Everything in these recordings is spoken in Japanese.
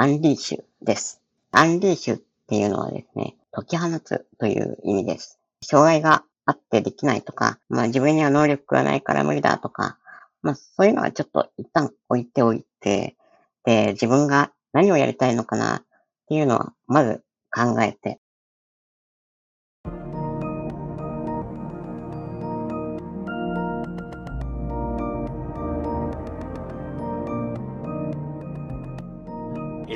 アンリーシュです。アンリーシュっていうのはですね、解き放つという意味です。障害があってできないとか、まあ自分には能力がないから無理だとか、まあそういうのはちょっと一旦置いておいて、で、自分が何をやりたいのかなっていうのはまず考えて、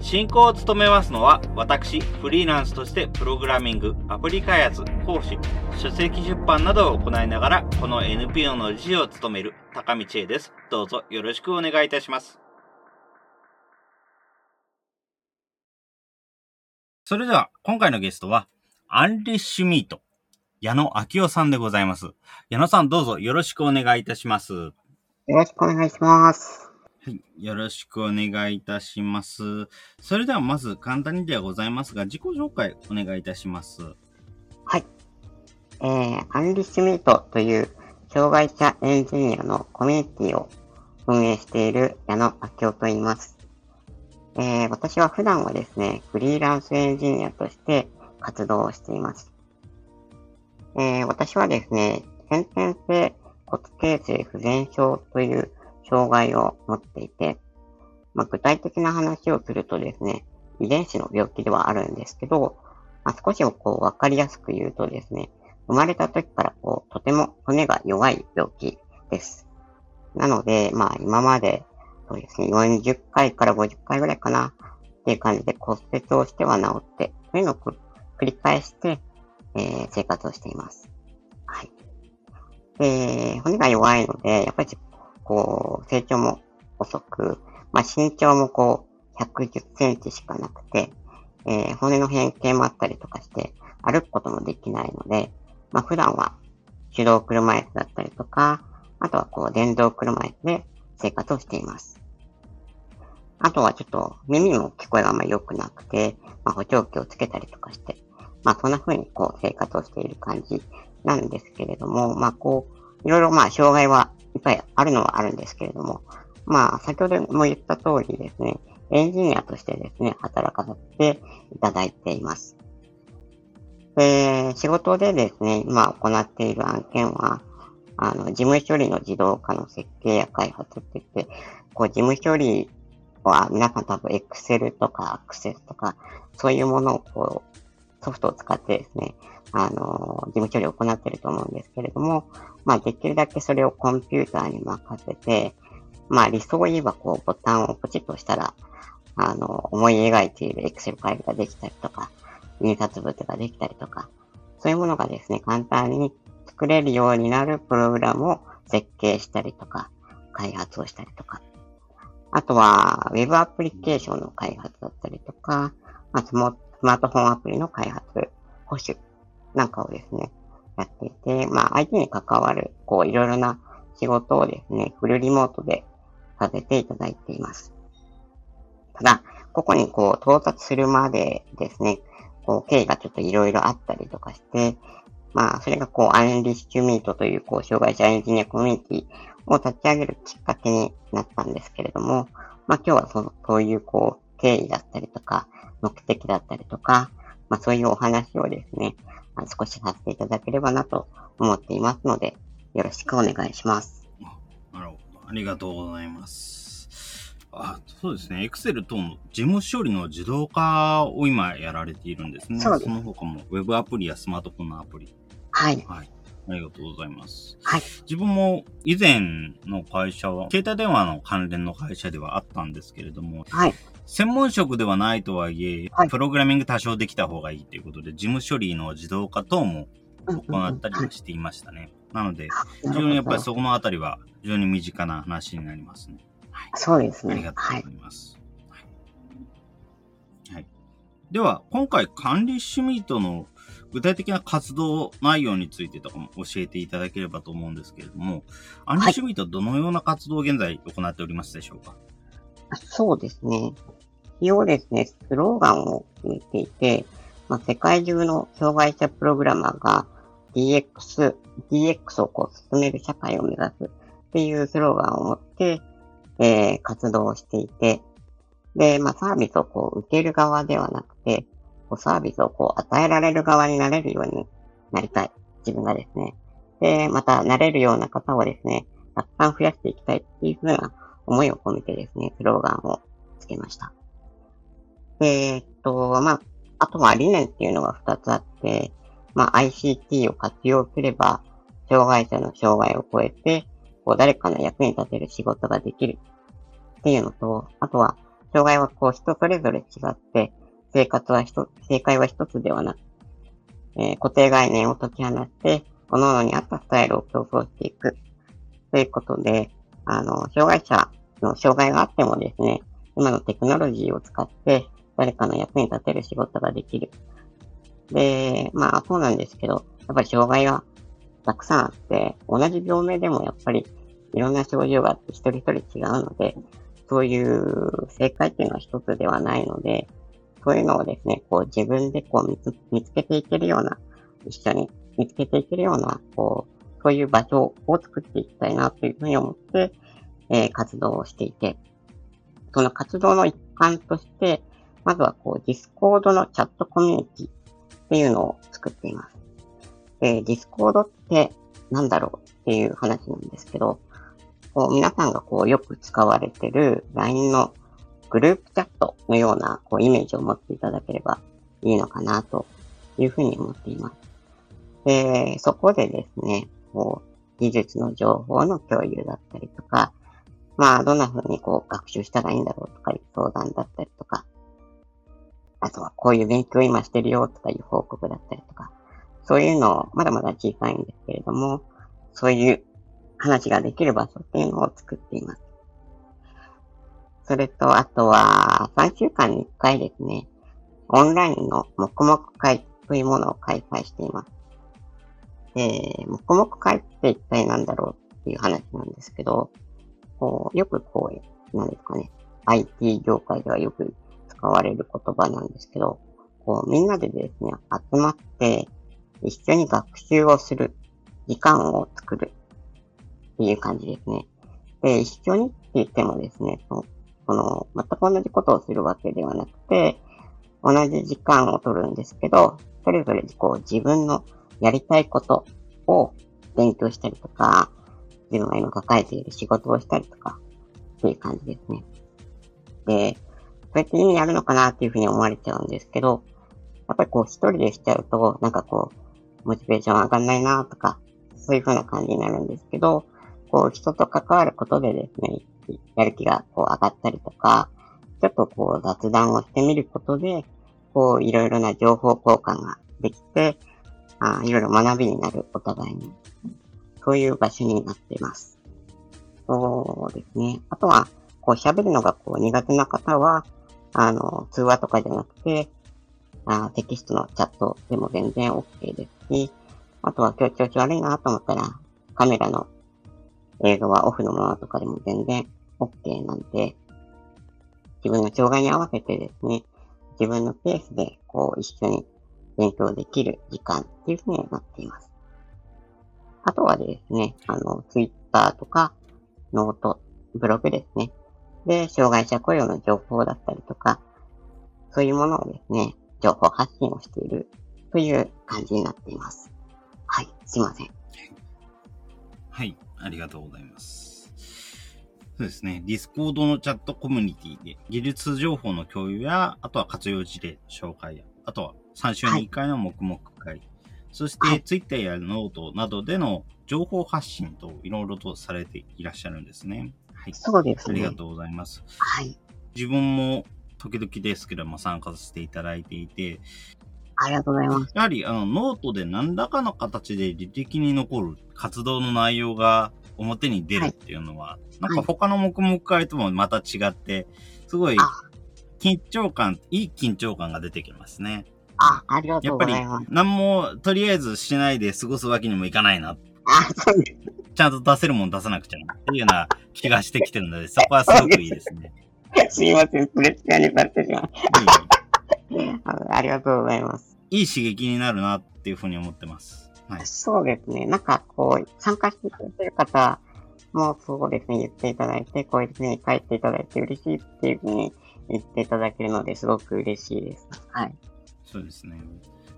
進行を務めますのは、私、フリーランスとしてプログラミング、アプリ開発、講師、書籍出版などを行いながら、この NPO の理事を務める高道恵です。どうぞよろしくお願いいたします。それでは、今回のゲストは、アンリッシュミート、矢野明夫さんでございます。矢野さん、どうぞよろしくお願いいたします。よろしくお願いします。はい。よろしくお願いいたします。それではまず簡単にではございますが、自己紹介お願いいたします。はい。えー、アンリッシュミートという障害者エンジニアのコミュニティを運営している矢野明夫と言います。えー、私は普段はですね、フリーランスエンジニアとして活動をしています。えー、私はですね、先天性骨形成不全症という障害を持っていて、まあ、具体的な話をするとですね、遺伝子の病気ではあるんですけど、まあ、少しこう分かりやすく言うとですね、生まれた時からこう、とても骨が弱い病気です。なので、まあ今まで、そうですね、40回から50回ぐらいかな、っていう感じで骨折をしては治って、そういうのを繰り返して、えー、生活をしています。はい。で、骨が弱いので、やっぱりこう、成長も遅く、まあ、身長もこう、110センチしかなくて、えー、骨の変形もあったりとかして、歩くこともできないので、まあ、普段は手動車椅子だったりとか、あとはこう、電動車椅子で生活をしています。あとはちょっと耳も聞こえがあんまり良くなくて、まあ、補聴器をつけたりとかして、まあそんな風にこう生活をしている感じなんですけれども、まあこう、いろいろまあ障害はいっぱいあるのはあるんですけれども、まあ、先ほども言った通りですね、エンジニアとしてですね、働かせていただいています。で、仕事でですね、今行っている案件は、あの、事務処理の自動化の設計や開発って言って、こう、事務処理は皆さん多分 Excel とか Access とか、そういうものをこう、ソフトを使ってですね、あの、事務処理を行っていると思うんですけれども、まあ、できるだけそれをコンピューターに任せて、まあ、理想を言えば、こう、ボタンをポチッと押したら、あの、思い描いている Excel ファイルができたりとか、印刷物ができたりとか、そういうものがですね、簡単に作れるようになるプログラムを設計したりとか、開発をしたりとか。あとは、Web アプリケーションの開発だったりとか、まあ、スマースマートフォンアプリの開発、保守なんかをですね、やっていて、まあ、相手に関わる、こう、いろいろな仕事をですね、フルリモートでさせていただいています。ただ、ここにこう、到達するまでですね、こう、経緯がちょっといろいろあったりとかして、まあ、それがこう、アンリッシュミートという、こう、障害者エンジニアコミュニティを立ち上げるきっかけになったんですけれども、まあ、今日はそ、そういう、こう、経緯だったりとか、目的だったりとか、まあ、そういうお話をですね、少しさせていただければなと思っていますので、よろしくお願いします。なるほど。ありがとうございます。あ、そうですね。Excel 等の事務処理の自動化を今やられているんですね。そその他も Web アプリやスマートフォンのアプリ。はい。はい。ありがとうございます。はい。自分も以前の会社は、携帯電話の関連の会社ではあったんですけれども、はい。専門職ではないとはいえ、はい、プログラミング多少できた方がいいということで、事務処理の自動化等も行ったりはしていましたね。なので、非常にやっぱりそこのあたりは非常に身近な話になりますね。はい、そうですね。ありがとうございます。はい、はい、では、今回管理シミートの具体的な活動内容についてとかも教えていただければと思うんですけれども、アンリシュミートどのような活動を現在行っておりますでしょうか？そうですね。一応ですね、スローガンを決めていて、まあ、世界中の障害者プログラマーが DX、DX をこう進める社会を目指すっていうスローガンを持って、えー、活動をしていて、で、まあ、サービスをこう受ける側ではなくて、こうサービスをこう与えられる側になれるようになりたい。自分がですね。で、また、なれるような方をですね、たくさん増やしていきたいっていうふうな思いを込めてですね、スローガンをつけました。えー、っと、まあ、あとは理念っていうのが2つあって、まあ、ICT を活用すれば、障害者の障害を超えて、こう、誰かの役に立てる仕事ができるっていうのと、あとは、障害はこう、人それぞれ違って、生活は一つ、正解は一つではなく、えー、固定概念を解き放って、各々に合ったスタイルを競争していく。ということで、あの、障害者の障害があってもですね、今のテクノロジーを使って誰かの役に立てる仕事ができる。で、まあそうなんですけど、やっぱり障害はたくさんあって、同じ病名でもやっぱりいろんな症状があって一人一人違うので、そういう正解っていうのは一つではないので、そういうのをですね、こう自分でこう見つ見つけていけるような、一緒に見つけていけるような、こう、そういう場所を作っていきたいなというふうに思って、えー、活動をしていて、その活動の一環として、まずはこう、ディスコードのチャットコミュニティっていうのを作っています。で、ディスコードって何だろうっていう話なんですけど、こう皆さんがこうよく使われてる LINE のグループチャットのようなこうイメージを持っていただければいいのかなというふうに思っています。で、そこでですね、こう技術の情報の共有だったりとか、まあ、どんな風にこう学習したらいいんだろうとかいう相談だったりとか、あとはこういう勉強今してるよとかいう報告だったりとか、そういうのをまだまだ小さいんですけれども、そういう話ができる場所っていうのを作っています。それと、あとは、3週間に1回ですね、オンラインの黙々会というものを開催しています。で、黙々会って一体何だろうっていう話なんですけど、こう、よくこう、なんですかね、IT 業界ではよく使われる言葉なんですけど、こう、みんなでですね、集まって、一緒に学習をする時間を作るっていう感じですね。で、一緒にって言ってもですね、その、その全く同じことをするわけではなくて、同じ時間を取るんですけど、それぞれこう自分のやりたいことを勉強したりとか、自分が今抱えている仕事をしたりとか、っていう感じですね。で、そうやって意味あるのかなっていうふうに思われちゃうんですけど、やっぱりこう一人でしちゃうと、なんかこう、モチベーション上がんないなとか、そういうふうな感じになるんですけど、こう人と関わることでですね、やる気がこう上がったりとか、ちょっとこう雑談をしてみることで、こういろいろな情報交換ができて、あいろいろ学びになるお互いに。そういう場所になっています。そうですね。あとは、こう喋るのがこう苦手な方は、あの、通話とかじゃなくて、あテキストのチャットでも全然 OK ですし、あとは今日調子悪いなと思ったら、カメラの映像はオフのままとかでも全然 OK なんで、自分の障害に合わせてですね、自分のペースでこう一緒に勉強できる時間っていうふうになっています。あとはですね、あの、ツイッターとか、ノート、ブログですね。で、障害者雇用の情報だったりとか、そういうものをですね、情報発信をしているという感じになっています。はい、すいません。はい、ありがとうございます。そうですね。ディスコードのチャットコミュニティで技術情報の共有や、あとは活用事例紹介や、あとは3週に1回の黙々会、はいそして、ツイッターやノートなどでの情報発信といろいろとされていらっしゃるんですね。はい。そうですね。ありがとうございます。はい。自分も時々ですけども参加させていただいていて、ありがとうございます。やはり、あの、ノートで何らかの形で履歴に残る活動の内容が表に出るっていうのは、はい、なんか他の黙々会ともまた違って、すごい緊張感、いい緊張感が出てきますね。あ、ありがとやっぱりうございます。何もとりあえずしないで過ごすわけにもいかないな。あ、そうです。ちゃんと出せるもん出さなくちゃなっていうような気がしてきてるので、そこはすごくいいですね。すいません、プレッシャーにされてしまう。あありがとうございます。いい刺激になるなっていうふうに思ってます。はい。そうですね。なんか、こう、参加してくれてる方もそうですね、言っていただいて、こういうふうに書いていただいて嬉しいっていうふうに言っていただけるので、すごく嬉しいです。はい。そうですね。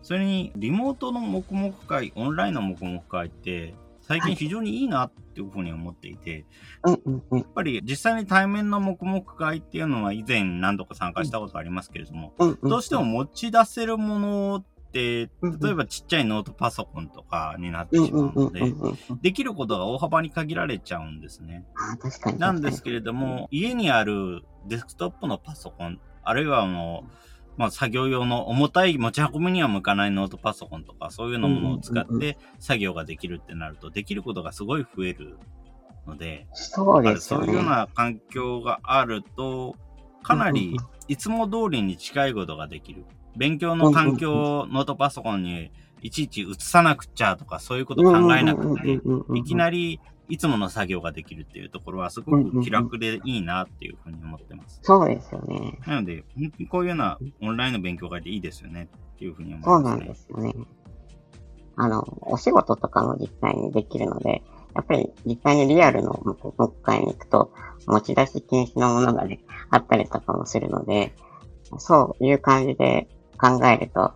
それに、リモートの黙々会、オンラインの黙々会って、最近非常にいいなっていうふうに思っていて、うんうんうん。やっぱり実際に対面の黙々会っていうのは以前何度か参加したことありますけれども、どうしても持ち出せるものって、例えばちっちゃいノートパソコンとかになってしまうので、できることが大幅に限られちゃうんですね。なんですけれども、家にあるデスクトップのパソコン、あるいはもう、まあ、作業用の重たい持ち運びには向かないノートパソコンとか、そういうのものを使って作業ができるってなると、できることがすごい増えるので、そうですよね。そういうような環境があると、かなりいつも通りに近いことができる。勉強の環境をノートパソコンにいちいち移さなくちゃとか、そういうこと考えなくて、いきり。なりいつもの作業ができるっていうところはすごく気楽でいいなっていうふうに思ってます。そうですよね。なので、こういうようなオンラインの勉強会でいいですよねっていうふうに思そなんいうますね。ですよね。あの、お仕事とかも実際にできるので、やっぱり実際にリアルの黙々会に行くと、持ち出し禁止のものがね、あったりとかもするので、そういう感じで考えると、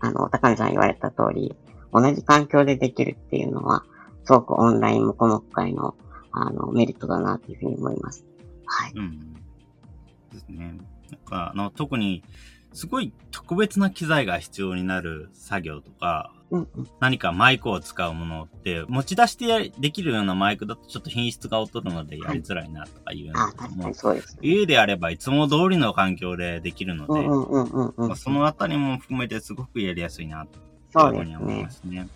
あの、高見さん言われた通り、同じ環境でできるっていうのは、すごくオンライン黙々会の、あの、メリットだなっていうふうに思います。はい。うん。ですね。なんか、あの、特に、すごい特別な機材が必要になる作業とか、うんうん。何かマイクを使うものって、持ち出してできるようなマイクだとちょっと品質が劣るのでやりづらいなとかいうようあな、ことも確かに、そうですね。家であればいつも通りの環境でできるので、そのあたりも含めてすごくやりやすいなというふうに思いねま。すね。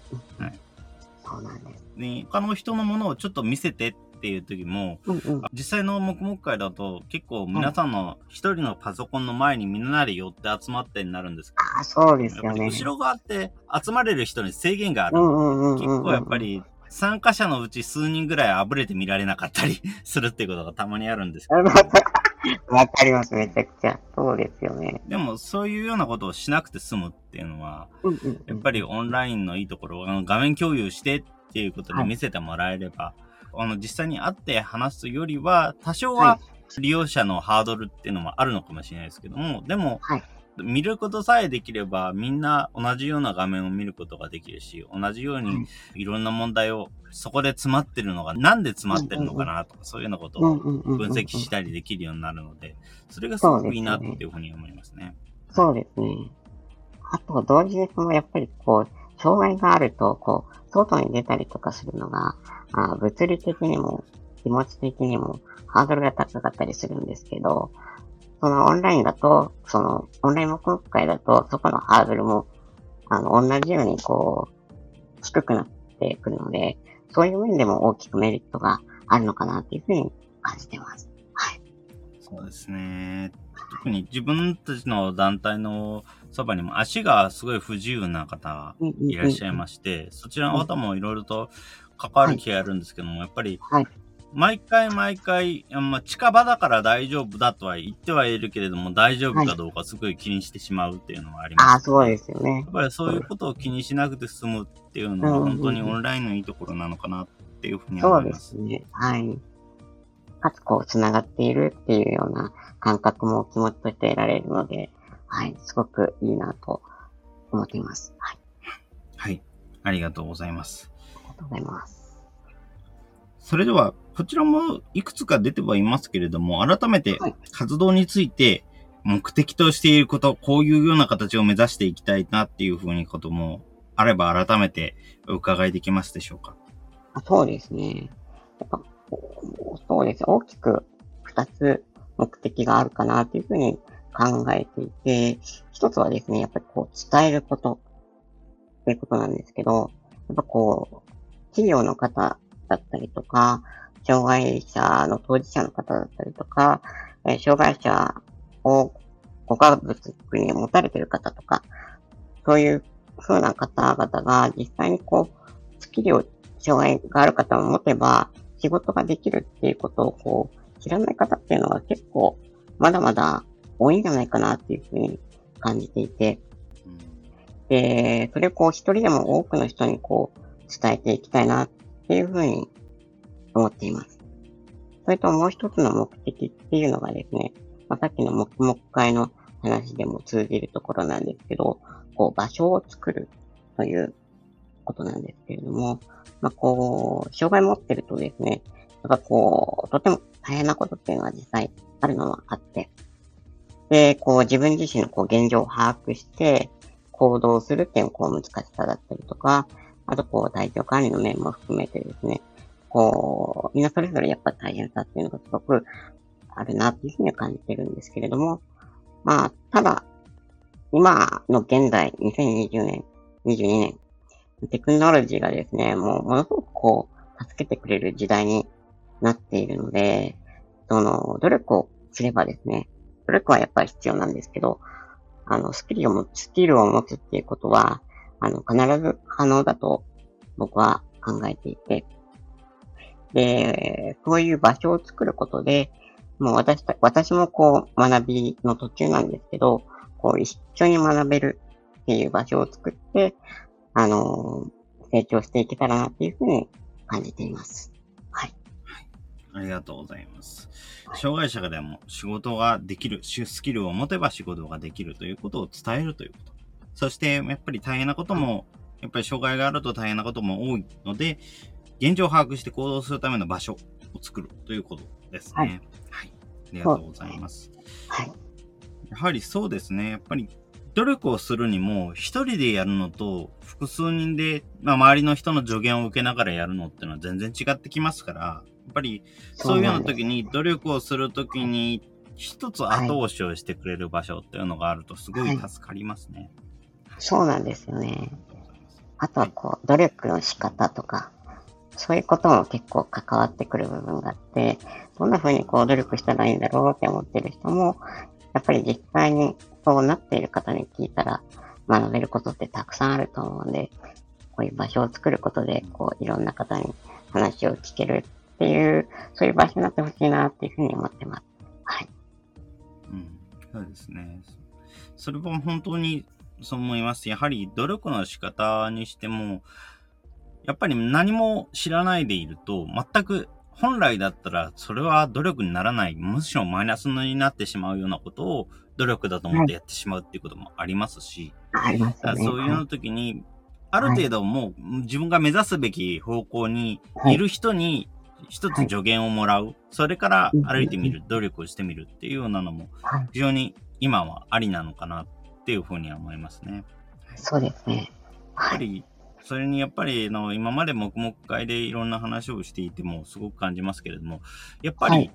そうなんです。で、他の人のものをちょっと見せてっていう時も、うんうん。実際の黙々会だと結構皆さんの一人のパソコンの前にみんなで寄って集まってになるんですけああ、そうですよね。後ろ側って集まれる人に制限がある。結構やっぱり参加者のうち数人ぐらいあぶれて見られなかったりするっていうことがたまにあるんですけど、わかります、めちゃくちゃ。そうですよね。でもそういうようなことをしなくて済むっていうのは、うんうんうん。やっぱりオンラインのいいところは、あの画面共有してっていうことで見せてもらえれば、あの実際に会って話すよりは、多少はは利用者のハードルっていうのもあるのかもしれないですけども、でも、はい見ることさえできれば、みんな同じような画面を見ることができるし、同じようはいにいろんな問題をそこで詰まってるのが、なんで詰まってるのかなとか、そういうようなことを。分析したりできるようになるので、それがすごくいいなっていうふうに思いますね。そうですね。あと、同時にその、やっぱりこう、障害があると、こう、外に出たりとかするのが、あ物理的にも、気持ち的にも、ハードルが高かったりするんですけど、そのオンラインだと、その、オンライン黙々会だと、そこのハードルも、あの、同じようにこう、低くなってくるので、そういう面でも大きくメリットがあるのかなっていうふうに感じてます。はい。そうですね。特に自分たちの団体のそばにも足がすごい不自由な方がいらっしゃいまして、そちらの方もいろいろと関わる気があるんですけども、やっぱりはい、毎回毎回、あまあ、近場だから大丈夫だとは言ってはいるけれども、大丈夫かどうかすごい気にしてしまうっていうのはあります、ああ、そうですよねや。っぱりそういうことを気にしなくて済むっていうのは本当にオンラインのいいところなのかなっていうふうにそうで思います。すね。はい。かつ、こう、繋がっているっていうような感覚も気持ちとして得られるので、はい、すごくいいなと思っています。はい、はい。ありがとうございます。ありがとうございます。それでは、こちらもいくつか出てはいますけれども、改めてはい活動について目的としていること、こういうような形を目指していきたいなっていうふうにこともあれば改めてお伺いできますでしょうか？あそうですね。やっぱ、こうそうですね。大きく二つ目的があるかなというふうに考えていて、一つはですね、やっぱりこう、伝えることということなんですけど、やっぱこう、企業の方だったりとか、障害者の当事者の方だったりとか、えー障害者をご家族に持たれている方とか、そういう風な方々が実際にこう、スキルを、障害がある方を持てば、仕事ができるっていうことをこう、知らない方っていうのは結構、まだまだ多いんじゃないかなっていうふうに感じていて、で、それをこう一人でも多くの人にこう伝えていきたいなっっていうふうに思っています。それともう一つの目的っていうのがですね、まあ、さっきの黙々会の話でも通じるところなんですけど、こう場所を作るということなんですけれども、まあ、こう、障害持ってるとですね、やっぱこう、とても大変なことっていうのは実際あるのはあって、で、こう自分自身のこう現状を把握して行動するっていうのこう難しさだったりとか、あとこう体調管理の面も含めてですね、こう、みんなそれぞれやっぱ大変さっていうのがすごくあるなっていうふうに感じてるんですけれども、まあ、ただ、今の現在、2020年、22年、テクノロジーがですね、もうものすごくこう、助けてくれる時代になっているので、その、努力をすればですね、努力はやっぱり必要なんですけど、あの、スキルを持つ、スキルを持つっていうことは、あの、必ず可能だと僕は考えていて、で、そういう場所を作ることで、もう私た、私もこう学びの途中なんですけど、こう一緒に学べるっていう場所を作って、あの成長していけたらなっていうふうに感じています。はい。はい。ありがとうございます。障害者がでも仕事ができる、スキルを持てば仕事ができるということを伝えるということ。そして、やっぱり大変なことも、やっぱり障害があると大変なことも多いので、現状を把握して行動するための場所を作るということですね。はい。はい、ありがとうございます。はい。やはりそうですね。やっぱり努力をするにも、一人でやるのと、複数人で、まあ、周りの人の助言を受けながらやるのっていうのは全然違ってきますから、やっぱり、そういうような時に、努力をする時に、一つ後押しをしてくれる場所っていうのがあると、すごい助かりますね、はい。そうなんですよね。あとは、こう、努力の仕方とか、そういうことも結構関わってくる部分があって、どんな風にこう努力したらいいんだろうって思ってる人も、やっぱり実際にそうなっている方に聞いたら学べることってたくさんあると思うんで、こういう場所を作ることで、こういろんな方に話を聞けるっていう、そういう場所になってほしいなっていうふうに思ってます。はい。うん、そうですね。それは本当にそう思います。やはり努力の仕方にしても、やっぱり何も知らないでいると、全く本来だったらそれは努力にならない、むしろマイナスになってしまうようなことを努力だと思ってやってしまうっていうこともありますし、はい、ね、そういうの時に、ある程度もう自分が目指すべき方向にい。る人に一つ助言をもらう、それから歩いてみる、努力をしてみるっていうようなのも、非常に今はありなのかなっていうふうには思いますね。そうですね。やっぱりそれにやっぱりの今まで黙々会でいろんな話をしていてもすごく感じますけれども、やっぱり、はい、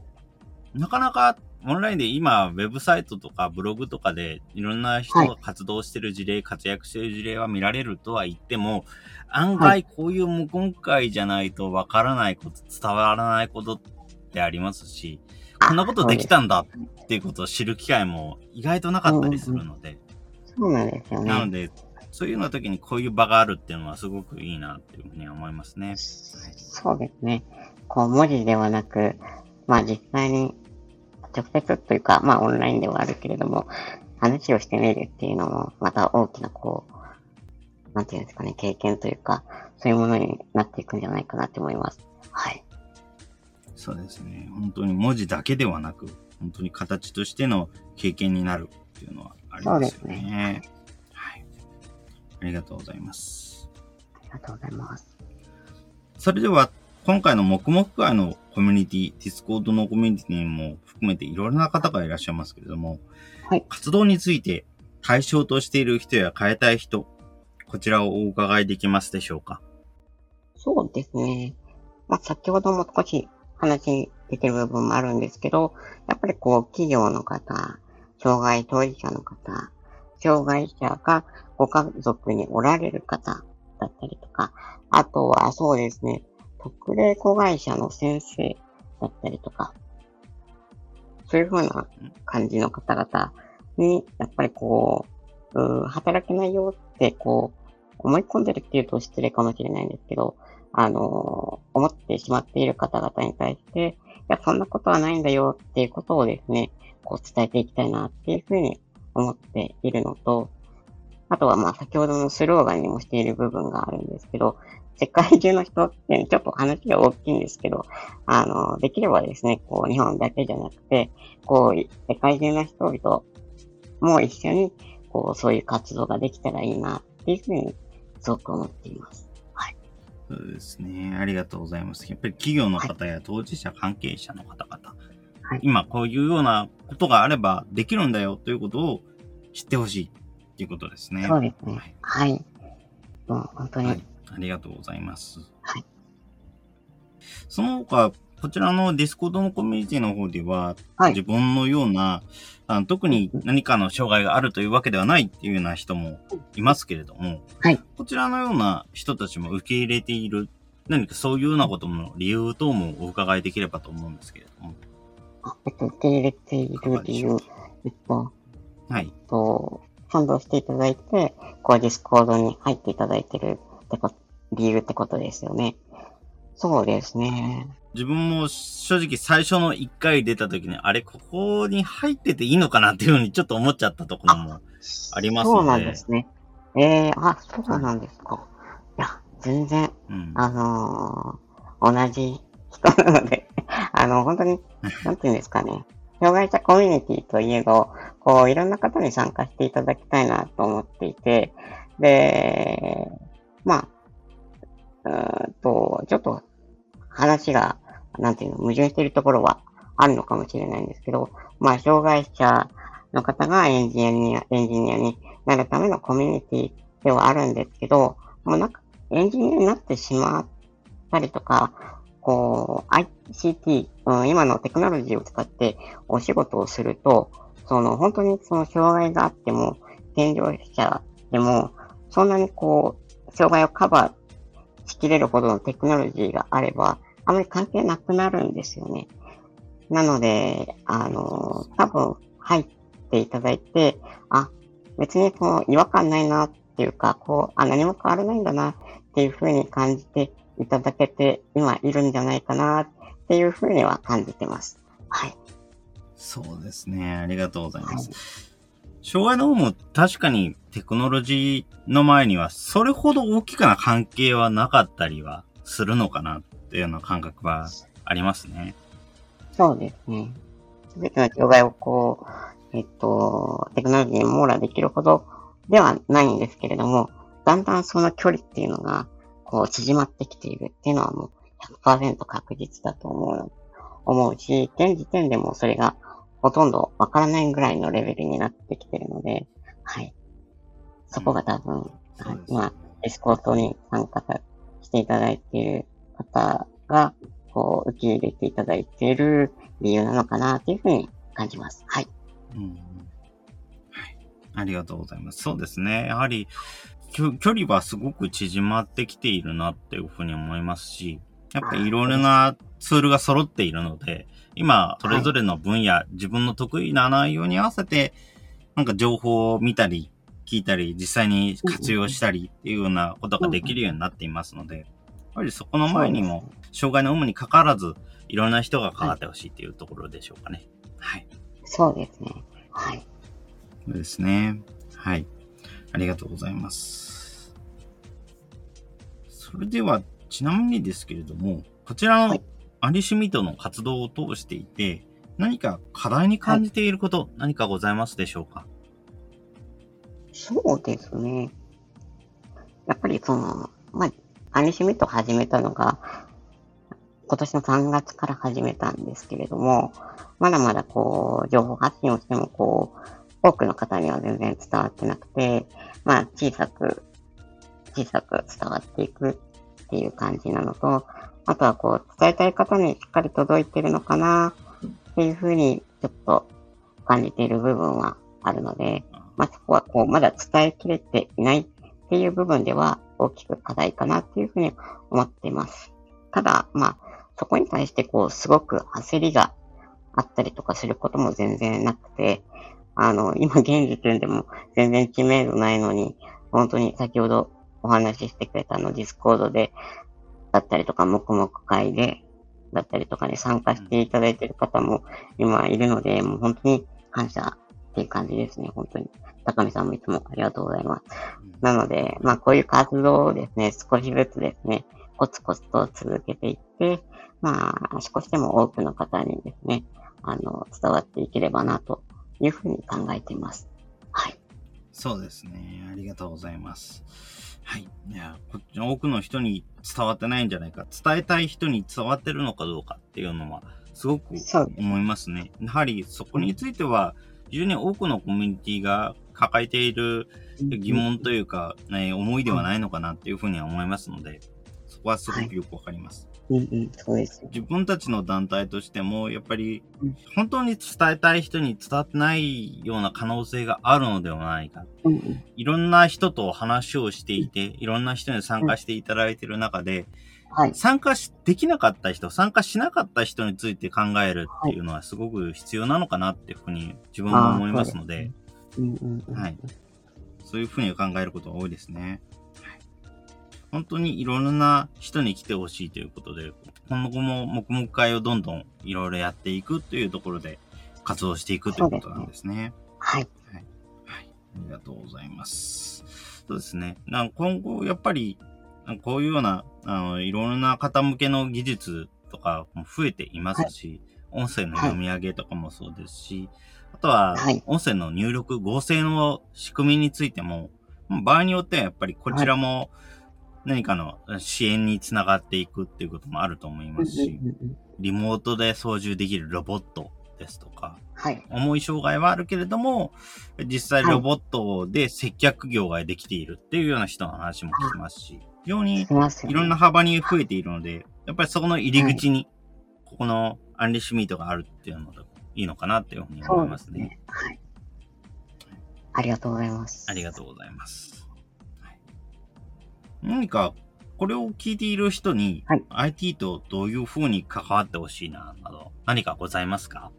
なかなかオンラインで今、ウェブサイトとかブログとかでいろんな人が活動してる事例、はい、活躍してる事例は見られるとは言っても、案外こういう無根会じゃないとわからないこと、伝わらないことってありますし、こんなことできたんだっていうことを知る機会も意外となかったりするので。そうなんですよね。なので、そういうような時にこういう場があるっていうのはすごくいいなっていうふうに思いますね。そうですね。こう文字ではなく、まあ実際に直接というか、まあオンラインではあるけれども、話をしてみるっていうのも、また大きなこう、なんていうんですかね、経験というか、そういうものになっていくんじゃないかなって思います。はい。そうですね。本当に文字だけではなく、本当に形としての経験になるっていうのはありますよね。そうですね。ありがとうございます。ありがとうございます。それでは、今回の黙々会のコミュニティ、ディスコードのコミュニティも含めていろいろな方がいらっしゃいますけれども、はい、活動について対象としている人や変えたい人、こちらをお伺いできますでしょうか？そうですね。まあ、先ほども少し話に出てる部分もあるんですけど、やっぱりこう、企業の方、障害当事者の方、障害者がご家族におられる方だったりとか、あとはそうですね、特例子会社の先生だったりとか、そういうふうな感じの方々に、やっぱりこう、う働けないよってこう、思い込んでるっていうと失礼かもしれないんですけど、あの、思ってしまっている方々に対して、いや、そんなことはないんだよっていうことをですね、こう伝えていきたいなっていうふうに思っているのと、あとはまあ先ほどのスローガンにもしている部分があるんですけど、世界中の人ってちょっと話が大きいんですけど、あの、できればですね、こう日本だけじゃなくて、こう世界中の人々も一緒に、こうそういう活動ができたらいいなっていうふうにすごく思っています。はい。そうですね。ありがとうございます。やっぱり企業の方や当事者、関係者の方々、今こういうようなことがあればできるんだよということを知ってほしいっていうことですね。そうですね。はい。もう本当に、はい、ありがとうございます。はい。その他、こちらのディスコードのコミュニティの方では、はい、自分のようなあの、特に何かの障害があるというわけではないっていうような人もいますけれども、はい。こちらのような人たちも受け入れている、何かそういうようなことも理由等もお伺いできればと思うんですけれども。あ、えっと、受け入れている理由、えっと、はい。と、賛同していただいて、こうディスコードに入っていただいてるってこ理由ってことですよね。そうですね。自分も正直最初の1回出た時に、あれ、ここに入ってていいのかなっていうふうにちょっと思っちゃったところもありますので。そうなんですね。ええー、あ、そうなんですか。いや、全然、うん、あのー、同じ人なのであの、本当に、なんていうんですかね。障害者コミュニティといえど、こう、いろんな方に参加していただきたいなと思っていて、で、まあ、うんと、ちょっと話が、なんていうの、矛盾しているところはあるのかもしれないんですけど、まあ、障害者の方がエンジニア、エンジニアになるためのコミュニティではあるんですけど、もうなんか、エンジニアになってしまったりとか、こう、ICT、うん、今のテクノロジーを使ってお仕事をすると、その、本当にその障害があっても、健常者でも、そんなにこう、障害をカバーしきれるほどのテクノロジーがあれば、あまり関係なくなるんですよね。なので、あの、多分入っていただいて、あ、別にこう違和感ないなっていうか、こう、あ、何も変わらないんだなっていうふうに感じていただけて今いるんじゃないかなっていうふうには感じてます。はい。そうですね。ありがとうございます。はい、障害の方も確かにテクノロジーの前にはそれほど大きくな関係はなかったりはするのかなっていうような感覚はありますね。そうですね。すべての障害をこう、えっと、テクノロジーに網羅できるほどではないんですけれども、だんだんその距離っていうのが、こう、縮まってきているっていうのはもう100%確実だと思う、思うし、現時点でもそれがほとんどわからないぐらいのレベルになってきてるので、はい。そこが多分、うん、今、エスコートに参加していただいている方が、こう、受け入れていただいている理由なのかなというふうに感じます。はい。うん。はい。ありがとうございます。そうですね。やはり、距離はすごく縮まってきているなっていうふうに思いますし、やっぱりいろいろなツールが揃っているので、今、それぞれの分野、はい、自分の得意な内容に合わせて、なんか情報を見たり、聞いたり、実際に活用したりっていうようなことができるようになっていますので、ぱりそこの前にも、障害の有無にかかわらず、いろんな人が関わってほしいっていうところでしょうかね。はい。そうですね。はい。そうですね。はい。ありがとうございます。それでは、ちなみにですけれども、こちらのアリシミトの活動を通していて、何か課題に感じていること、はい、何かございますでしょうか？そうですね。やっぱりその、まあ、アニシミットを始めたのが、今年の3月から始めたんですけれども、まだまだこう、情報発信をしてもこう、多くの方には全然伝わってなくて、まあ、小さく、小さく伝わっていくっていう感じなのと、あとはこう、伝えたい方にしっかり届いてるのかなっていうふうに、ちょっと感じている部分はあるので、まあ、そこはこう、まだ伝えきれていないっていう部分では大きく課題かなっていうふうに思っています。ただ、まあ、そこに対してこう、すごく焦りがあったりとかすることも全然なくて、あの、今現時点でも全然知名度ないのに、本当に先ほどお話ししてくれたあのディスコードで、だったりとか、黙々会で、だったりとかに参加していただいている方も今いるので、もう本当に感謝っていう感じですね、本当に。高見さんもいつもありがとうございます。なので、まあこういう活動をですね、少しずつですね、コツコツと続けていって、まあ少しでも多くの方にですね、あの、伝わっていければなというふうに考えています。はい。そうですね。ありがとうございます。はい。いや、こっちの多くの人に伝わってないんじゃないか、伝えたい人に伝わってるのかどうかっていうのは、すごく思いますね。やはりそこについては、非常に多くのコミュニティが抱えている疑問というか、ね、思いではないのかなっていうふうには思いますので、そこはすごくよくわかります。うんうん、そうです。自分たちの団体としても、やっぱり、本当に伝えたい人に伝わってないような可能性があるのではないか。うんうん、いろんな人と話をしていて、いろんな人に参加していただいている中で、はい、参加し、できなかった人、参加しなかった人について考えるっていうのはすごく必要なのかなっていうふうに自分も思いますので、はい。そういうふうに考えることが多いですね。本当にいろんな人に来てほしいということで、今後も黙々会をどんどんいろいろやっていくというところで活動していくということなんですね。はい。はい。はい。ありがとうございます。そうですね。な今後、やっぱり、こういうような、あの、いろんな方向けの技術とかも増えていますし、はい、音声の読み上げとかもそうですし、あとは、音声の入力、合成の仕組みについても、場合によってはやっぱりこちらも、はい何かの支援につながっていくっていうこともあると思いますし、リモートで操縦できるロボットですとか、はい、重い障害はあるけれども、実際ロボットで接客業ができているっていうような人の話も聞きますし、非常にいろんな幅に増えているので、やっぱりそこの入り口に、ここのアンリッシュミートがあるっていうのがいいのかなっていうふうに思いますね。すねはい。ありがとうございます。ありがとうございます。何か、これを聞いている人に、はい、IT とどういうふうに関わってほしいな、など、何かございますか？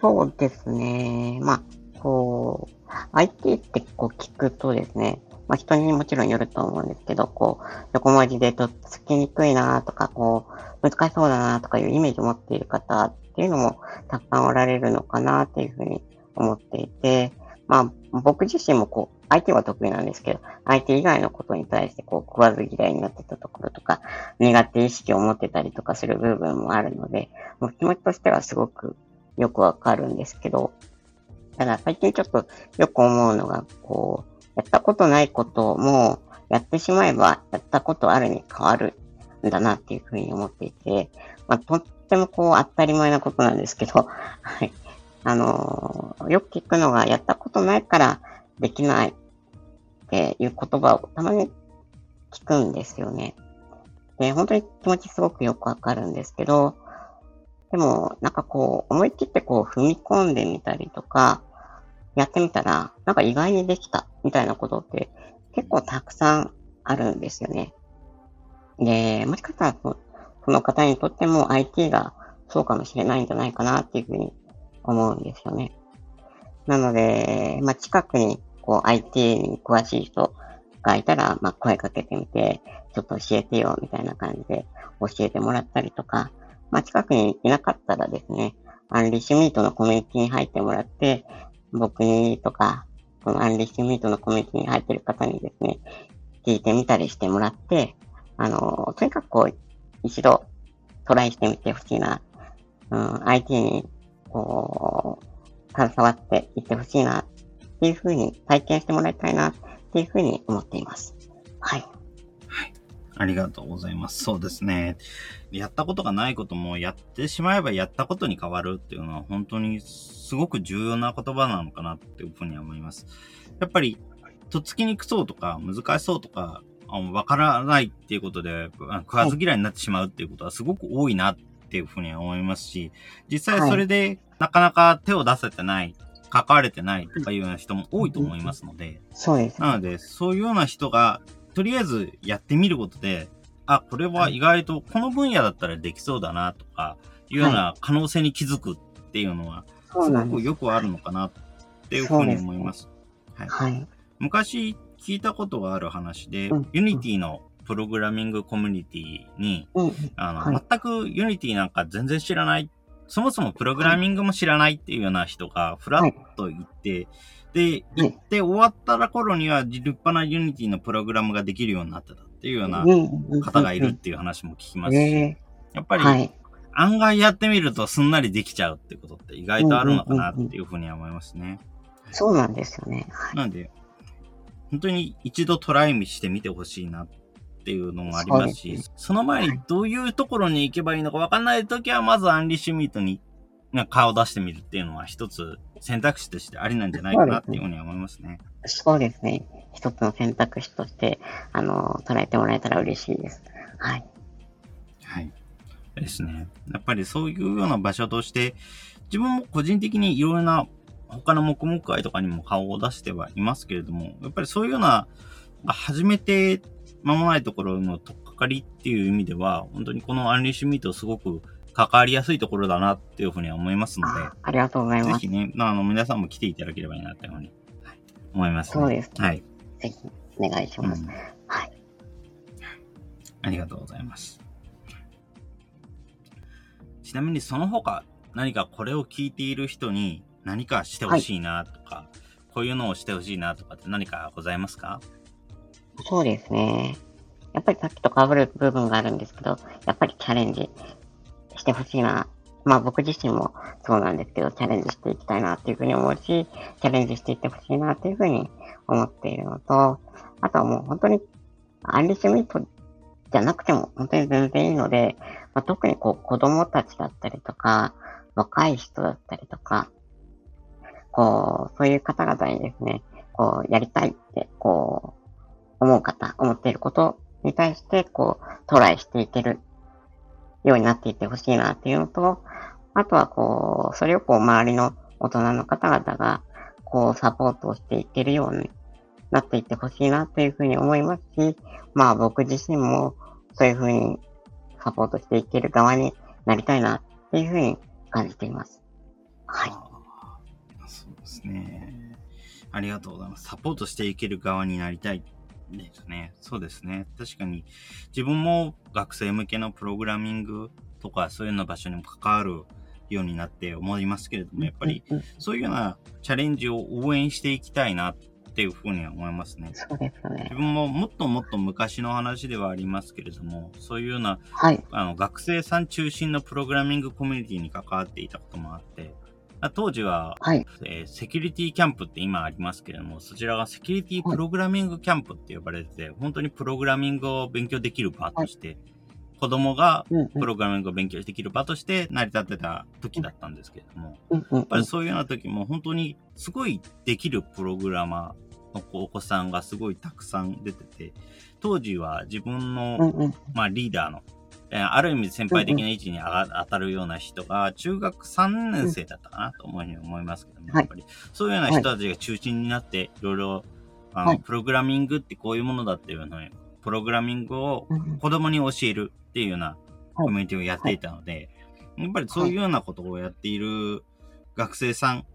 そうですね。まあ、こう、IT ってこう聞くとですね、まあ人にもちろんよると思うんですけど、こう、横文字でとっつきにくいなとか、こう、難しそうだなとかいうイメージを持っている方っていうのもたくさんおられるのかなっていうふうに思っていて、まあ僕自身もこう、相手は得意なんですけど、相手以外のことに対してこう食わず嫌いになってたところとか、苦手意識を持ってたりとかする部分もあるので、もう気持ちとしてはすごくよくわかるんですけど、ただ最近ちょっとよく思うのが、こう、やったことないこともやってしまえばやったことあるに変わるんだなっていうふうに思っていて、まあ、とってもこう当たり前なことなんですけど、はい。あのー、よく聞くのがやったことないからできないっていう言葉をたまに聞くんですよね。で、本当に気持ちすごくよくわかるんですけど、でも、なんかこう、思い切ってこう踏み込んでみたりとか、やってみたら、なんか意外にできたみたいなことって結構たくさんあるんですよね。で、もしかしたらその方にとっても IT がそうかもしれないんじゃないかなっていうふうに思うんですよね。なので、まあ、近くにこう IT に詳しい人がいたら、まあ、声かけてみて、ちょっと教えてよ、みたいな感じで教えてもらったりとか、まあ、近くにいなかったらですね、アンリッシュミートのコミュニティに入ってもらって、僕にとか、このアンリッシュミートのコミュニティに入ってる方にですね、聞いてみたりしてもらって、あの、とにかくこう、一度トライしてみてほしいな、うん、IT に、こう、携わっていってほしいなっていうふうに体験してもらいたいなっていうふうに思っています。はい。はい。ありがとうございます。そうですね。やったことがないこともやってしまえばやったことに変わるっていうのは本当にすごく重要な言葉なのかなっていうふうに思います。やっぱり、とっつきにくそうとか難しそうとか、わからないっていうことで食わず嫌いになってしまうっていうことはすごく多いなっていうふうに思いますし、実際それでなかなか手を出せてない関われてないとかいうような人も多いと思いますので、そうです。なので、そういうような人が、とりあえずやってみることで、あ、これは意外とこの分野だったらできそうだなとか、いうような可能性に気づくっていうのは、す。ごくよくあるのかなっていうふうに思います。はい。はい、昔、聞いたことがある話で、うん。ユニティのプログラミングコミュニティに、うん。あの、はい。全くユニティなんか全然知らない、そもそもプログラミングも知らないっていうような人がフラッと行って、で、行って終わったら頃には立派なユニティのプログラムができるようになってたっていうような方がいるっていう話も聞きますし、えやっぱり。案外やってみるとすんなりできちゃうってことって意外とあるのかなっていうふうには思いますね。そうなんですよね。はい。なんで、本当に一度トライしてみてほしいなっていうのもありますし、その前にどういうところに行けばいいのか分かんないときは、まずアンリッシュミートにまあ顔を出してみるっていうのは一つ選択肢としてありなんじゃないかなっていうふうには思いますね。そうですね。一つの選択肢として、あの、捉えてもらえたら嬉しいです。はい。はい。ですね。やっぱりそういうような場所として、自分も個人的にいろいろな他の黙々会とかにも顔を出してはいますけれども、やっぱりそういうような、始めて間もないところの取っかかりっていう意味では、本当にこのアンリッシュミートすごく関わりやすいところだなっていうふうには思いますので、あありがとうございます。ぜひね、あの、皆さんも来ていただければいいなっていうふうに、はい思います、ね。そうですねはい。ぜひ、お願いします。うんはい。ありがとうございます。ちなみにその他、何かこれを聞いている人に何かしてほしいなとか、こういうのをしてほしいなとかって何かございますか？そうですね。やっぱりさっきと被る部分があるんですけど、やっぱりチャレンジしてほしいな。まあ僕自身もそうなんですけど、チャレンジしていきたいなっていうふうに思うし、チャレンジしていってほしいなっていうふうに思っているのと、あとはもう本当にアンリッシュミートじゃなくても本当に全然いいので、まあ、特にこう子供たちだったりとか、若い人だったりとか、こう、そういう方々にですね、こう、やりたいって、こう、思う方、思っていることに対して、こう、トライしていけるようになっていってほしいなっていうのと、あとはこう、それをこう、周りの大人の方々が、こう、サポートをしていけるようになっていってほしいなっていうふうに思いますし、まあ僕自身も、そういうふうにサポートしていける側になりたいなっていうふうに感じています。はい。そうですね。ありがとうございます。サポートしていける側になりたいですね。そうですね。確かに自分も学生向けのプログラミングとかそういうような場所にも関わるようになって思いますけれども、やっぱりそういうようなチャレンジを応援していきたいなっていうふうには思いますね。そうですよね自。分ももっともっと昔の話ではありますけれども、そういうようなはい。あの学生さん中心のプログラミングコミュニティに関わっていたこともあって、あ当時は、はい。えーセキュリティキャンプって今ありますけれども、そちらがセキュリティプログラミングキャンプって呼ばれてて、本当にプログラミングを勉強できる場として、子供がプログラミングを勉強できる場として成り立ってた時だったんですけれども、やっぱりそういうような時も本当にすごいできるプログラマーのお子さんがすごいたくさん出てて、当時は自分の。まあ、リーダーの、えーある意味先輩的な位置に上が当たるような人が、中学3年生だったかなと思うふうに思いますけども、はい。やっぱり、そういうような人たちが中心になって、いろいろ、あの、はい。プログラミングってこういうものだっていうのに、プログラミングを子供に教えるっていうようなコミュニティをやっていたので、やっぱりそういうようなことをやっている学生さん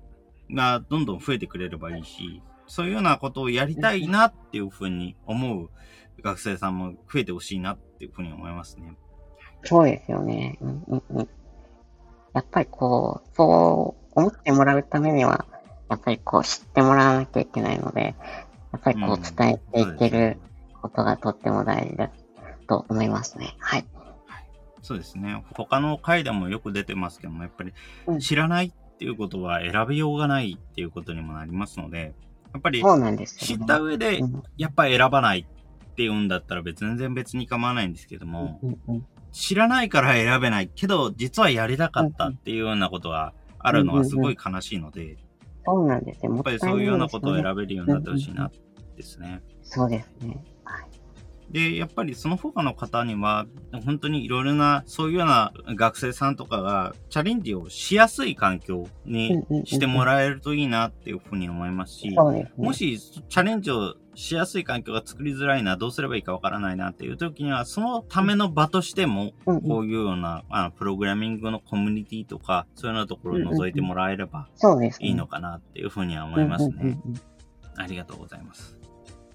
がどんどん増えてくれればいいし、そういうようなことをやりたいなっていうふうに思う学生さんも増えてほしいなっていうふうに思いますね。そうですよね。うんうんうん。やっぱりこう、そう思ってもらうためには、やっぱりこう知ってもらわなきゃいけないので、やっぱりこう伝えていけることがとっても大事だと思いますね。はい。そうですね。他の回でもよく出てますけども、やっぱりうん知らないっていうことは選びようがないっていうことにもなりますので、やっぱりそうなんです知っ。た上でう、んやっぱり選ばないっていうんだったら別全然別に構わないんですけども、うんうん知らないから選べないけど、実はやりたかったっていうようなことがあるのはすごい悲しいので、そうなんですよ。やっぱりそういうようなことをべ選べるようになってほしいなですね。そうですね。はい。で、やっぱりその他の方には、本当にいろいろな、そういうような学生さんとかがチャレンジをしやすい環境にしてもらえるといいなっていうふうに思いますし。もしチャレンジをしやすい環境が作りづらいな、どうすればいいかわからないなっていう時には、そのための場としても、こういうような、あの、プログラミングのコミュニティとか、そういうようなところを覗いてもらえれば。いいのかなっていうふうには思いますね。ありがとうございます。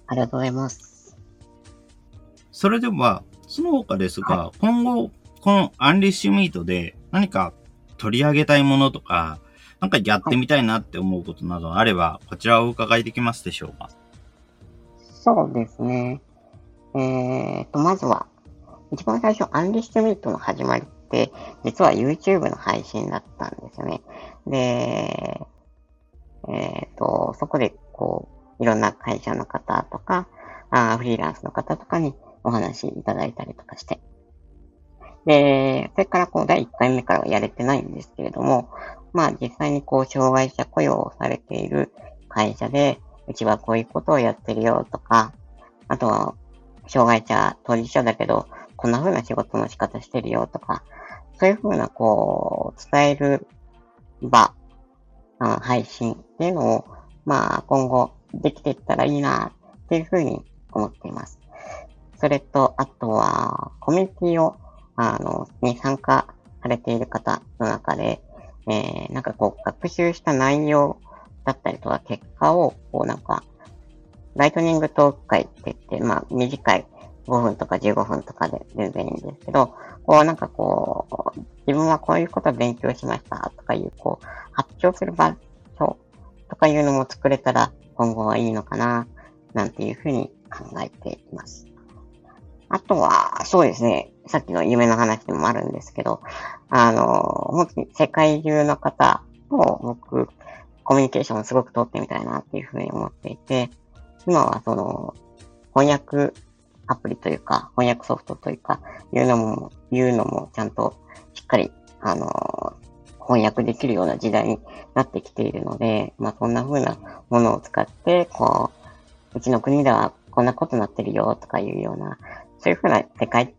ありがとうございます。それでは、その他ですが、今後、このアンリッシュミートで何か取り上げたいものとか、なんかやってみたいなって思うことなどあれば、こちらをお伺いできますでしょうか？そうですね。えーと、まずは、一番最初、アンリッシュミートの始まりって、実は YouTube の配信だったんですよね。で、えーと、そこで、こう、いろんな会社の方とか、あーフリーランスの方とかにお話いただいたりとかして。で、それからこう、第1回目からはやれてないんですけれども、まあ実際にこう、障害者雇用をされている会社で、うちはこういうことをやってるよとか、あとは、障害者当事者だけど、こんな風な仕事の仕方してるよとか、そういう風なこう、伝える場、あ配信っていうのを、まあ今後できていったらいいなっていう風に思っています。それと、あとは、コミュニティを、あの、に参加されている方の中で、えー、なんかこう、学習した内容だったりとか、結果を、こうなんか、ライトニングトーク会って言って、まあ、短い5分とか15分とかで全然いいんですけど、こうなんかこう、自分はこういうことを勉強しましたとかいう、こう、発表する場所とかいうのも作れたら今後はいいのかな、なんていうふうに考えています。あとは、そうですね、さっきの夢の話でもあるんですけど、あの、本当に世界中の方と僕、コミュニケーションをすごく取ってみたいなっていうふうに思っていて、今はその、翻訳アプリというか、翻訳ソフトというか、いうのも、いうのもちゃんとしっかり、あの、翻訳できるような時代になってきているので、まあそんな風なものを使って、こう、うちの国ではこんなことなってるよとかいうような、そういう風な世界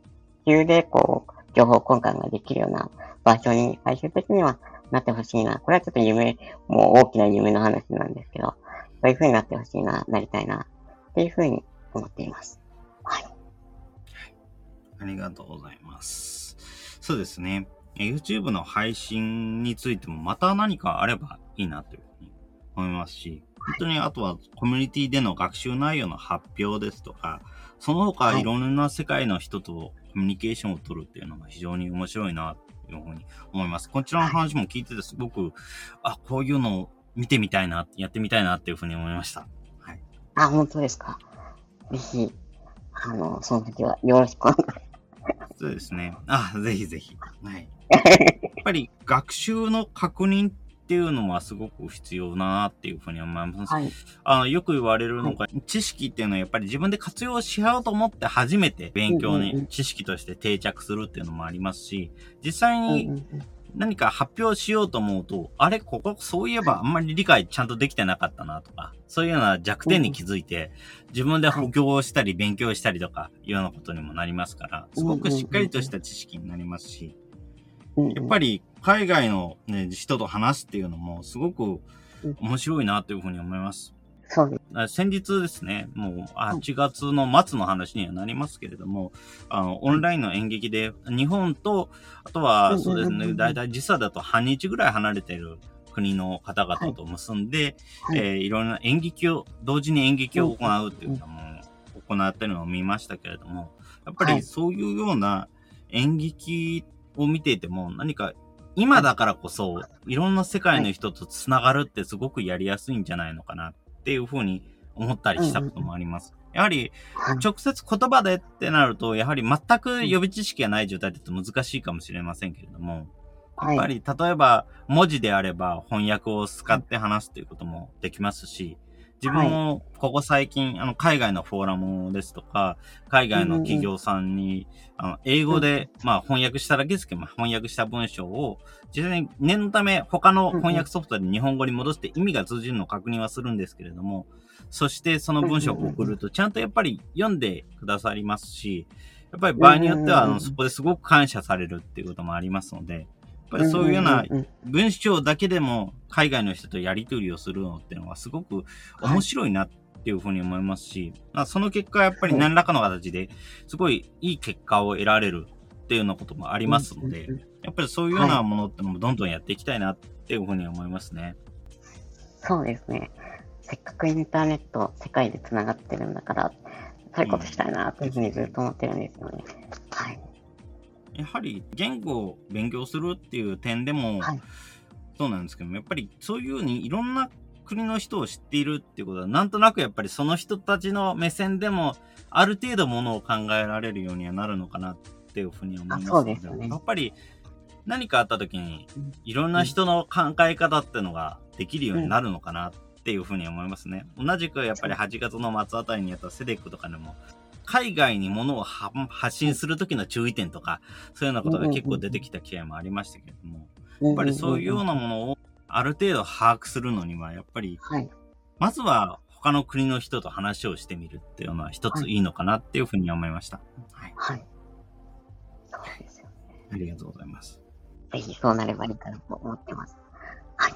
中でこう、情報交換ができるような場所に最終的にはなってほしいな。これはちょっと夢、もう大きな夢の話なんですけど、そういう風になってほしいな、なりたいな、っていう風に思っています。はい。ありがとうございます。そうですね。YouTube の配信についてもまた何かあればいいなというふうに思いますし、本当にあとはコミュニティでの学習内容の発表ですとか、その他はいいろんな世界の人とコミュニケーションを取るっていうのが非常に面白いなというふうに思います。こちらの話も聞いててすごく、あ、こういうのを見てみたいな、やってみたいなっていうふうに思いました。はい。あ、本当ですか？ぜひ、あの、その時はよろしくお願いしそうですね。あ、ぜひぜひ。はい。やっぱり学習の確認っていうのはすごく必要だなっていうふうに思います。はい。あの、よく言われるのが、知識っていうのはやっぱり自分で活用しようと思って初めて勉強に知識として定着するっていうのもありますし、実際にうん何か発表しようと思うと、あれ、ここそういえばあんまり理解ちゃんとできてなかったなとか、そういうような弱点に気づいて、自分で補強したり勉強したりとかいうようなことにもなりますから、すごくしっかりとした知識になりますし、やっぱり海外の、ね、人と話すっていうのもすごく面白いなというふうに思います。そうです。あ先日ですね、もうはい8月の末の話にはなりますけれども、あの、オンラインの演劇で、日本と、あとうんは、そうですね、だいたい時差だと半日ぐらい離れてる国の方々と結んで、はい。えーいろんな演劇を、同時に演劇を行うっていうのも、行ってるのを見ましたけれども、やっぱはい。りそういうような演劇を見ていても、何か今だからこそ、いろんな世界の人とつながるってすごくやりやすいんじゃないのかなっていうふうに思ったりしたこともあります。やはり、はい。直接言葉でってなると、やはり全く予備知識がない状態だと難しいかもしれませんけれども、はい。やっぱり例えば文字であれば翻訳を使って話すということもできますし、自分もここ最近、あの、海外のフォーラムですとか、海外の企業さんに、あの、英語で、まあ翻訳しただけですけど、まあ翻訳した文章を、実際に念のため他の翻訳ソフトで日本語に戻して意味が通じるのを確認はするんですけれども、そしてその文章を送ると、ちゃんとやっぱり読んでくださりますし、やっぱり場合によっては、あの、そこですごく感謝されるっていうこともありますので、ぱりそういうような文章だけでも海外の人とやり取りをするのっていうのはすごく面白いなっていうふうに思いますし、まあその結果やっぱり何らかの形ですごいいい結果を得られるっていうようなこともありますのでやっぱりそういうようなものってのもどんどんやっていきたいなっていうふうに思いますね。そうですね。せっかくインターネット世界で繋がってるんだから、そういうことしたいなというふうにずっと思ってるんですよね。はい。やはり言語を勉強するっていう点でも、はい。そうなんですけども、やっぱりそういうふうにいろんな国の人を知っているっていうことは、なんとなくやっぱりその人たちの目線でも、ある程度ものを考えられるようにはなるのかなっていうふうに思いますあそうですよね。やっぱり何かあった時にうん、いろんな人の考え方っていうのができるようになるのかなっていうふうに思いますね。同じくやっぱり8月の末あたりにやったセデックとかでも、海外に物をは発信する時の注意点とか、そういうようなことが結構出てきた機会もありましたけれども、やっぱりそういうようなものをある程度把握するのには、やっぱり、はい。まずは他の国の人と話をしてみるっていうのは一ついいのかなっていうふうに思いました。はい。はい。そうですよ。ありがとうございます。ぜひそうなればいいかなと思ってます。はい。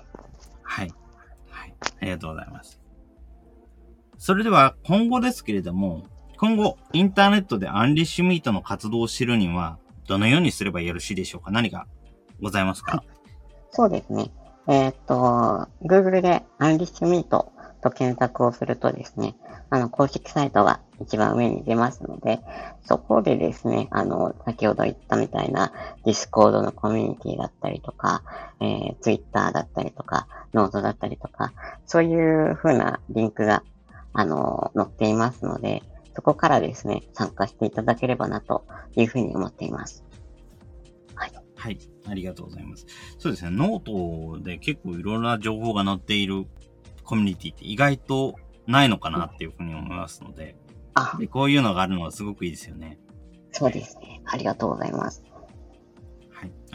はい。はい。ありがとうございます。それでは今後ですけれども、今後インターネットでアンリッシュミートの活動を知るには、どのようにすればよろしいでしょうか？何かございますか、そうですね。えーっと、Google でアンリッシュミートと検索をするとですね、あの、公式サイトが一番上に出ますので、そこでですね、あの、先ほど言ったみたいな Discord のコミュニティだったりとか、えー、Twitter だったりとか、ノートだったりとか、そういう風なリンクが、あの、載っていますので、そこからですね、参加していただければなというふうに思っています。はい。ありがとうございます。そうですね。ノートで結構いろんな情報が載っているコミュニティって意外とないのかなっていうふうに思いますので、あ、でこういうのがあるのはすごくいいですよね。そうですね。ありがとうございます。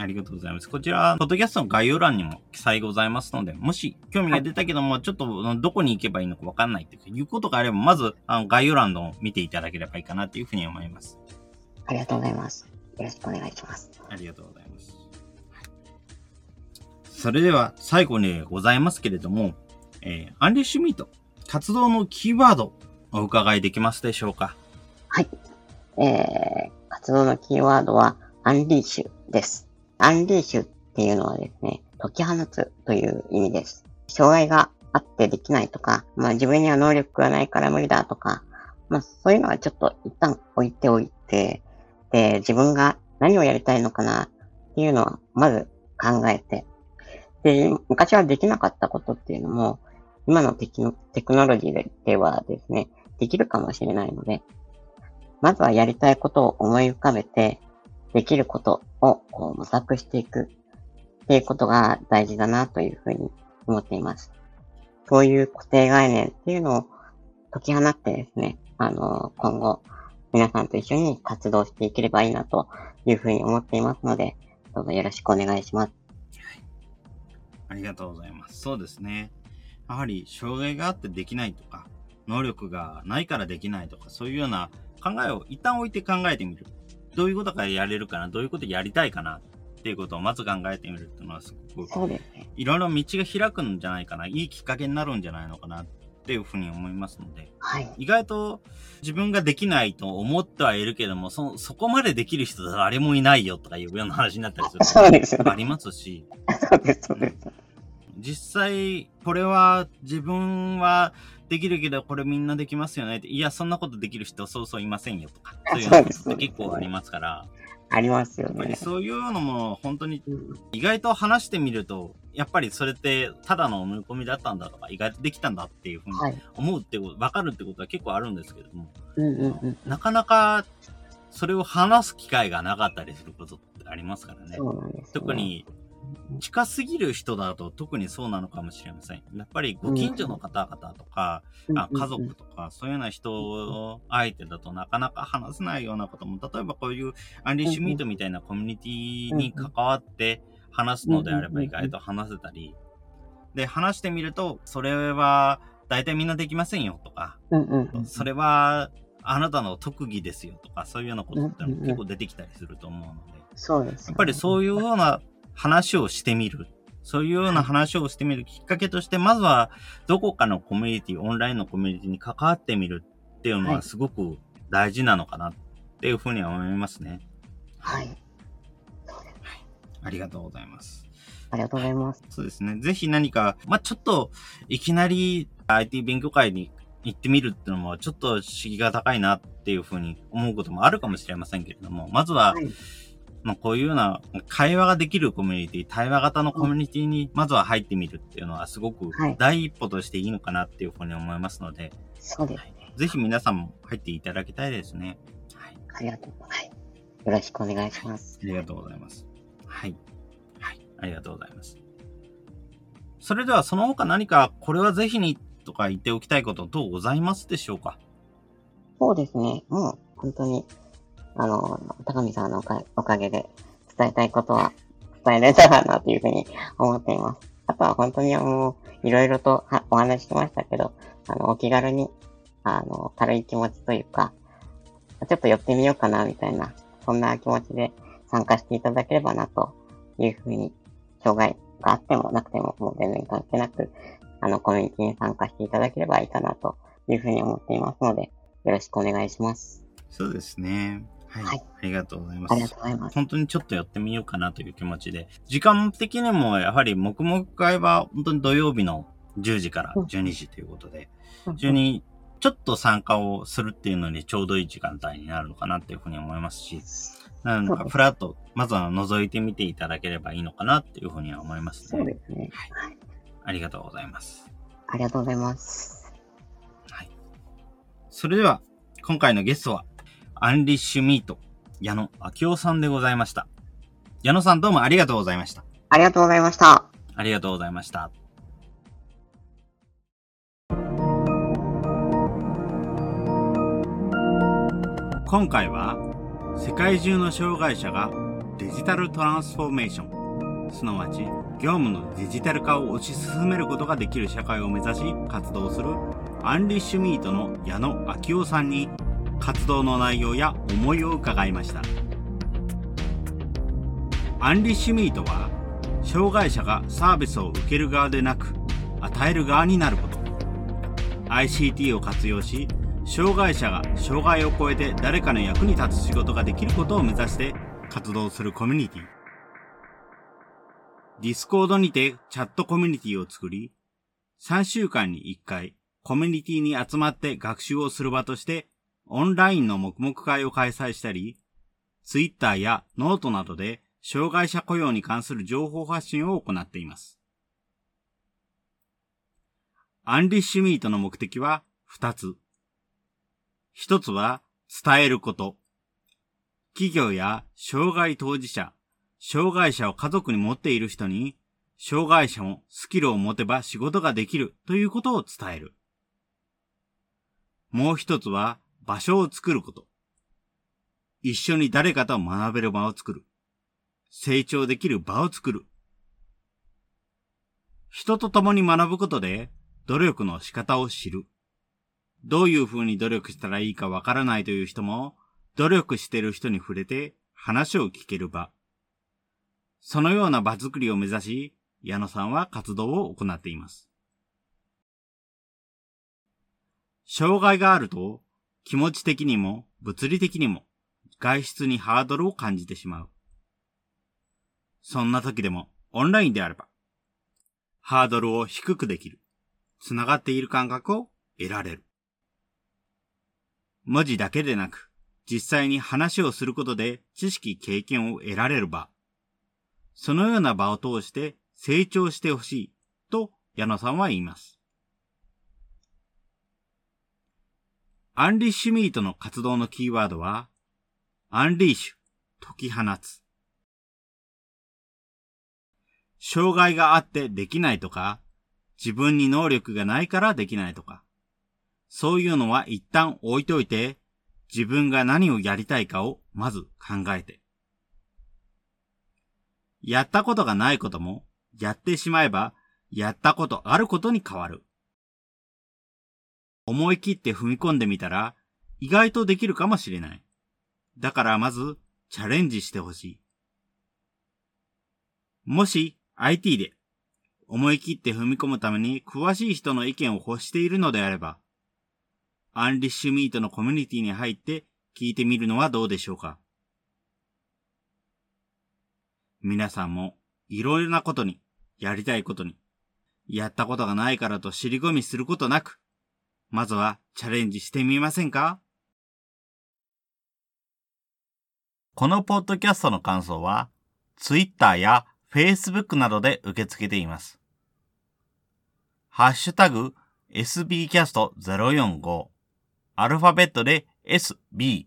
はい。ありがとうございます。こちら、ポッドキャストの概要欄にも記載ございますので、もし興味が出たけども、ちょっとどこに行けばいいのかわかんないっていうことがあれば、まずあの概要欄の見ていただければいいかなっていうふうに思います。ありがとうございます。よろしくお願いします。ありがとうございます。それでは最後にございますけれども、えーアンリッシュミート、活動のキーワードお伺いできますでしょうか？はい。えー、活動のキーワードは、アンリーシュです。アンリーシュっていうのはですね、解き放つという意味です。障害があってできないとか、まあ自分には能力がないから無理だとか、まあそういうのはちょっと一旦置いておいて、で、自分が何をやりたいのかなっていうのは、まず考えて、で、昔はできなかったことっていうのも、今のテクノテクノロジーではですね、できるかもしれないので、まずはやりたいことを思い浮かべて、できることをこう模索していくっていうことが大事だなというふうに思っています。そういう固定概念っていうのを解き放ってですね、あの、今後皆さんと一緒に活動していければいいなというふうに思っていますので、どうぞよろしくお願いします。はいありがとうございます。そうですね。やはり、障害があってできないとか、能力がないからできないとか、そういうような考えを一旦置いて考えてみる。どういうことがやれるかな、どういうことやりたいかな、っていうことをまず考えてみるっていうのはすごく、そうですね。いろいろ道が開くんじゃないかな、いいきっかけになるんじゃないのかな、っていうふうに思いますので、はい。意外と自分ができないと思ってはいるけども、そ、そこまでできる人誰もいないよとかいうような話になったりする そうですよね。こともありますし、そうです、そうです。実際、これは自分はできるけど、これみんなできますよねって。いや、そんなことできる人そうそういませんよとか。そういうのって結構ありますから。ありますよやっぱりね。そういうのも本当にうん意外と話してみると、やっぱりそれってただの思い込みだったんだとか、意外とできたんだっていうふうにはい。思うってこと、わかるってことは結構あるんですけれども、うんうんうん。なかなかそれを話す機会がなかったりすることってありますからね。ね。特に近すぎる人だと特にそうなのかもしれません。やっぱりご近所の方々とか、あ家族とか、そういうような人相手だとなかなか話せないようなことも、例えばこういうアンリッシュミートみたいなコミュニティに関わって話すのであれば意外と話せたり、で、話してみると、それは大体みんなできませんよとか、うんうんうん。それはあなたの特技ですよとか、そういうようなことって結構出てきたりすると思うので、そうです、やっぱりそういうような話をしてみる。そういうような話をしてみるきっかけとして、まずはどこかのコミュニティ、オンラインのコミュニティに関わってみるっていうのははいすごく大事なのかなっていうふうには思いますね。はい。ありがとうございます。ありがとうございます。そうですね。ぜひ何か、まあ、ちょっと、いきなり IT 勉強会に行ってみるっていうのもちょっと敷居が高いなっていうふうに思うこともあるかもしれませんけれども、まずは、はいまあこういうような会話ができるコミュニティ、対話型のコミュニティにまずは入ってみるっていうのはすごくはい第一歩としていいのかなっていうふうに思いますので、そうですね。ぜひ皆さんも入っていただきたいですね。はい。ありがとう。はい。よろしくお願いします。ありがとうございます。はい。はい。ありがとうございます。それではその他何かこれはぜひにとか言っておきたいこと等ございますでしょうか？そうですね。もう、本当に、あの、高見さんのおかおかげで伝えたいことは伝えられたらなというふうに思っています。あとは本当にもう、いろいろとお話ししましたけど、あの、お気軽に、あの、軽い気持ちというか、ちょっと寄ってみようかな、みたいな、そんな気持ちで参加していただければな、というふうに、障害があってもなくても、もう全然関係なく、あの、コミュニティに参加していただければいいかな、というふうに思っていますので、よろしくお願いします。そうですね。はい。はいありがとうございます。ありがとうございます。本当にちょっと寄ってみようかなという気持ちで。時間的にもやはり黙々会は本当に土曜日の10時から12時ということで、非常にちょっと参加をするっていうのにちょうどいい時間帯になるのかなっていうふうに思いますし、なんかフラッと、まずは覗いてみていただければいいのかなっていうふうには思いますそうね。ですね。はい。ありがとうございます。ありがとうございます。はい。それでは、今回のゲストは、アンリッシュミート、矢野明夫さんでございました。矢野さんどうもありがとうございました。ありがとうございました。ありがとうございました。今回は世界中の障害者がデジタルトランスフォーメーション、すなわち業務のデジタル化を推し進めることができる社会を目指し活動するアンリッシュミートの矢野明夫さんに活動の内容や思いを伺いました。アンリッシュミートは障害者がサービスを受ける側でなく与える側になること ICT を活用し障害者が障害を超えて誰かの役に立つ仕事ができることを目指して活動するコミュニティディスコードにてチャットコミュニティを作り3週間に1回コミュニティに集まって学習をする場としてオンラインの黙々会を開催したり Twitter やノートなどで障害者雇用に関する情報発信を行っています。アンリッシュミートの目的は2つ。1つは伝えること。企業や障害当事者、障害者を家族に持っている人に、障害者もスキルを持てば仕事ができるということを伝える。もう一つは場所を作ること。一緒に誰かと学べる場を作る。成長できる場を作る。人と共に学ぶことで努力の仕方を知る。どういう風に努力したらいいかわからないという人も、努力している人に触れて話を聞ける場。そのような場作りを目指し、矢野さんは活動を行っています。障害があると、気持ち的にも物理的にも外出にハードルを感じてしまう。そんな時でもオンラインであれば、ハードルを低くできる。つながっている感覚を得られる。文字だけでなく、実際に話をすることで知識経験を得られる場。そのような場を通して成長してほしいと矢野さんは言います。アンリッシュミートの活動のキーワードは、アンリーシュ、解き放つ。障害があってできないとか、自分に能力がないからできないとか、そういうのは一旦置いといて、自分が何をやりたいかをまず考えて。やったことがないことも、やってしまえば、やったことあることに変わる。思い切って踏み込んでみたら、意外とできるかもしれない。だからまず、チャレンジしてほしい。もし、IT で、思い切って踏み込むために詳しい人の意見を欲しているのであれば、アンリッシュミートのコミュニティに入って聞いてみるのはどうでしょうか皆さんもいろいろなことに、やりたいことに、やったことがないからと尻込みすることなく、まずはチャレンジしてみませんか？このポッドキャストの感想は、Twitter や Facebook などで受け付けています。ハッシュタグ sbcast045 アルファベットで sbcast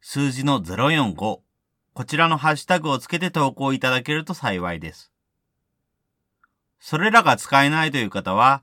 数字の045こちらのハッシュタグをつけて投稿いただけると幸いです。それらが使えないという方は、